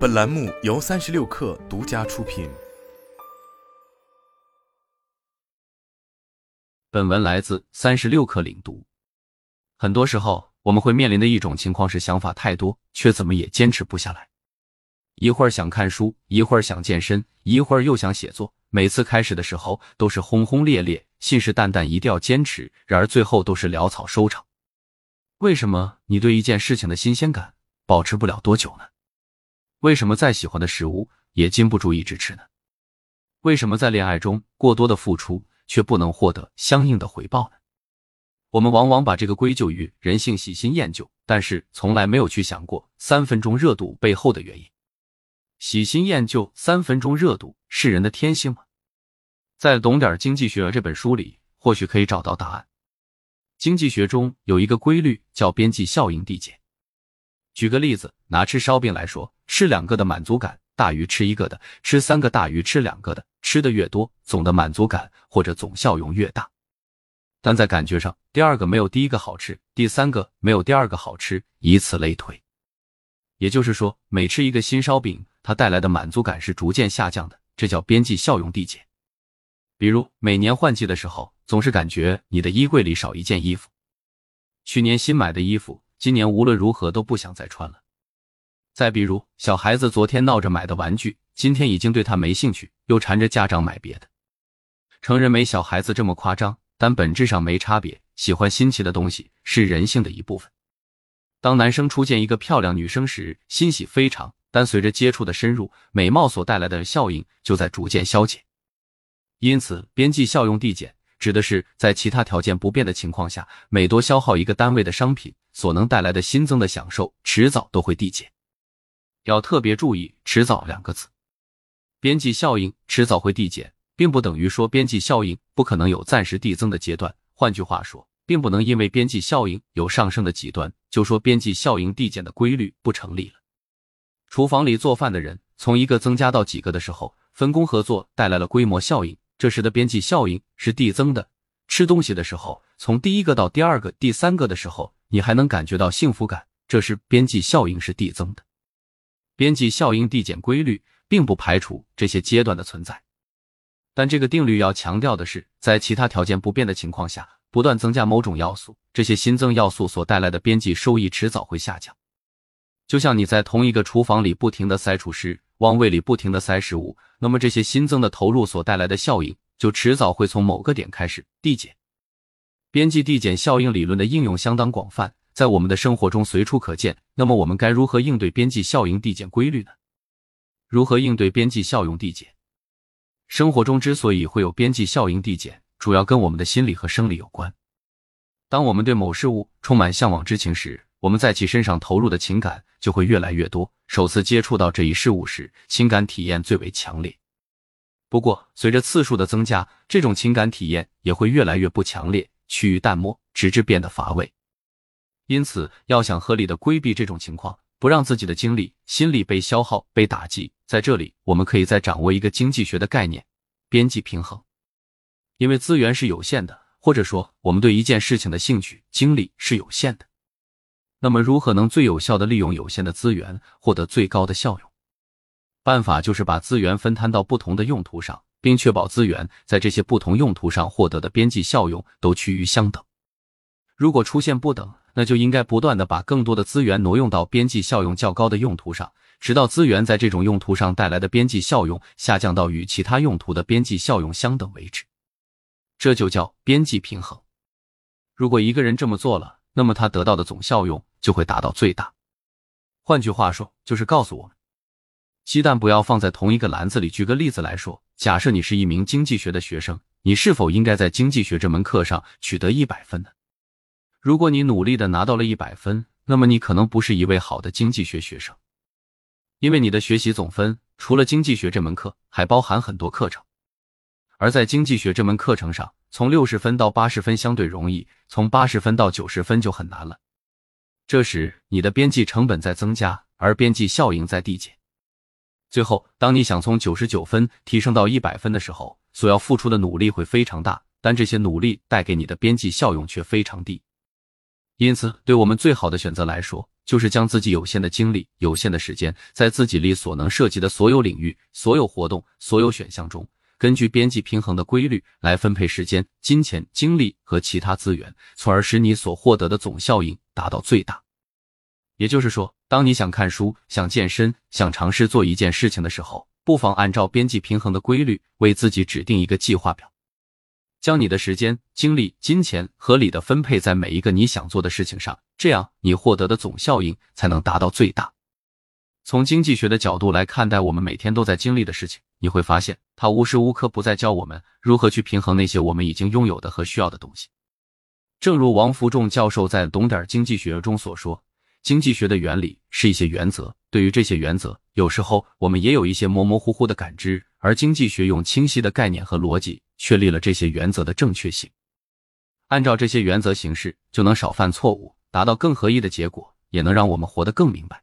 本栏目由三十六氪独家出品。本文来自三十六氪领读。很多时候，我们会面临的一种情况是，想法太多，却怎么也坚持不下来。一会儿想看书，一会儿想健身，一会儿又想写作。每次开始的时候都是轰轰烈烈，信誓旦旦一定要坚持，然而最后都是潦草收场。为什么你对一件事情的新鲜感保持不了多久呢？为什么再喜欢的食物也禁不住一直吃呢？为什么在恋爱中过多的付出却不能获得相应的回报呢？我们往往把这个归咎于人性喜新厌旧，但是从来没有去想过三分钟热度背后的原因。喜新厌旧，三分钟热度是人的天性吗？在《懂点经济学》这本书里，或许可以找到答案。经济学中有一个规律叫边际效应递减。举个例子，拿吃烧饼来说，吃两个的满足感大于吃一个的，吃三个大于吃两个的，吃的越多，总的满足感或者总效用越大。但在感觉上，第二个没有第一个好吃，第三个没有第二个好吃，以此类推。也就是说，每吃一个新烧饼，它带来的满足感是逐渐下降的，这叫边际效用递减。比如每年换季的时候，总是感觉你的衣柜里少一件衣服，去年新买的衣服，今年无论如何都不想再穿了。再比如小孩子昨天闹着买的玩具，今天已经对他没兴趣，又缠着家长买别的。成人没小孩子这么夸张，但本质上没差别。喜欢新奇的东西是人性的一部分。当男生初见一个漂亮女生时，欣喜非常。但随着接触的深入，美貌所带来的效应就在逐渐消减。因此，边际效用递减指的是在其他条件不变的情况下，每多消耗一个单位的商品所能带来的新增的享受，迟早都会递减。要特别注意“迟早”两个字。边际效应迟早会递减，并不等于说边际效应不可能有暂时递增的阶段。换句话说，并不能因为边际效应有上升的极端，就说边际效应递减的规律不成立了。厨房里做饭的人从一个增加到几个的时候，分工合作带来了规模效应，这时的边际效应是递增的。吃东西的时候，从第一个到第二个、第三个的时候，你还能感觉到幸福感，这时边际效应是递增的。边际效应递减规律并不排除这些阶段的存在，但这个定律要强调的是，在其他条件不变的情况下，不断增加某种要素，这些新增要素所带来的边际收益迟早会下降。就像你在同一个厨房里不停的塞厨师，往胃里不停的塞食物，那么这些新增的投入所带来的效应，就迟早会从某个点开始递减。边际递减效应理论的应用相当广泛，在我们的生活中随处可见。那么我们该如何应对边际效应递减规律呢？如何应对边际效用递减？生活中之所以会有边际效应递减，主要跟我们的心理和生理有关。当我们对某事物充满向往之情时，我们在其身上投入的情感就会越来越多。首次接触到这一事物时，情感体验最为强烈。不过，随着次数的增加，这种情感体验也会越来越不强烈，趋于淡漠，直至变得乏味。因此，要想合理的规避这种情况，不让自己的精力、心力被消耗、被打击，在这里，我们可以再掌握一个经济学的概念——边际平衡。因为资源是有限的，或者说，我们对一件事情的兴趣、精力是有限的。那么，如何能最有效的利用有限的资源，获得最高的效用？办法就是把资源分摊到不同的用途上，并确保资源在这些不同用途上获得的边际效用都趋于相等。如果出现不等，那就应该不断的把更多的资源挪用到边际效用较高的用途上，直到资源在这种用途上带来的边际效用下降到与其他用途的边际效用相等为止。这就叫边际平衡。如果一个人这么做了，那么他得到的总效用就会达到最大。换句话说，就是告诉我们，鸡蛋不要放在同一个篮子里。举个例子来说，假设你是一名经济学的学生，你是否应该在经济学这门课上取得一百分呢？如果你努力的拿到了一百分，那么你可能不是一位好的经济学学生，因为你的学习总分除了经济学这门课，还包含很多课程，而在经济学这门课程上。从六十分到八十分相对容易，从八十分到九十分就很难了。这时你的边际成本在增加，而边际效应在递减。最后，当你想从九十九分提升到一百分的时候，所要付出的努力会非常大，但这些努力带给你的边际效用却非常低。因此，对我们最好的选择来说，就是将自己有限的精力、有限的时间，在自己力所能涉及的所有领域、所有活动、所有选项中，根据边际平衡的规律来分配时间、金钱、精力和其他资源，从而使你所获得的总效应达到最大。也就是说，当你想看书、想健身、想尝试做一件事情的时候，不妨按照边际平衡的规律，为自己指定一个计划表。将你的时间、精力、金钱合理的分配在每一个你想做的事情上，这样你获得的总效应才能达到最大。从经济学的角度来看待我们每天都在经历的事情，你会发现，它无时无刻不在教我们如何去平衡那些我们已经拥有的和需要的东西。正如王福仲教授在《懂点经济学》中所说，经济学的原理是一些原则，对于这些原则，有时候我们也有一些模模糊糊的感知，而经济学用清晰的概念和逻辑。确立了这些原则的正确性，按照这些原则行事，就能少犯错误，达到更合意的结果，也能让我们活得更明白。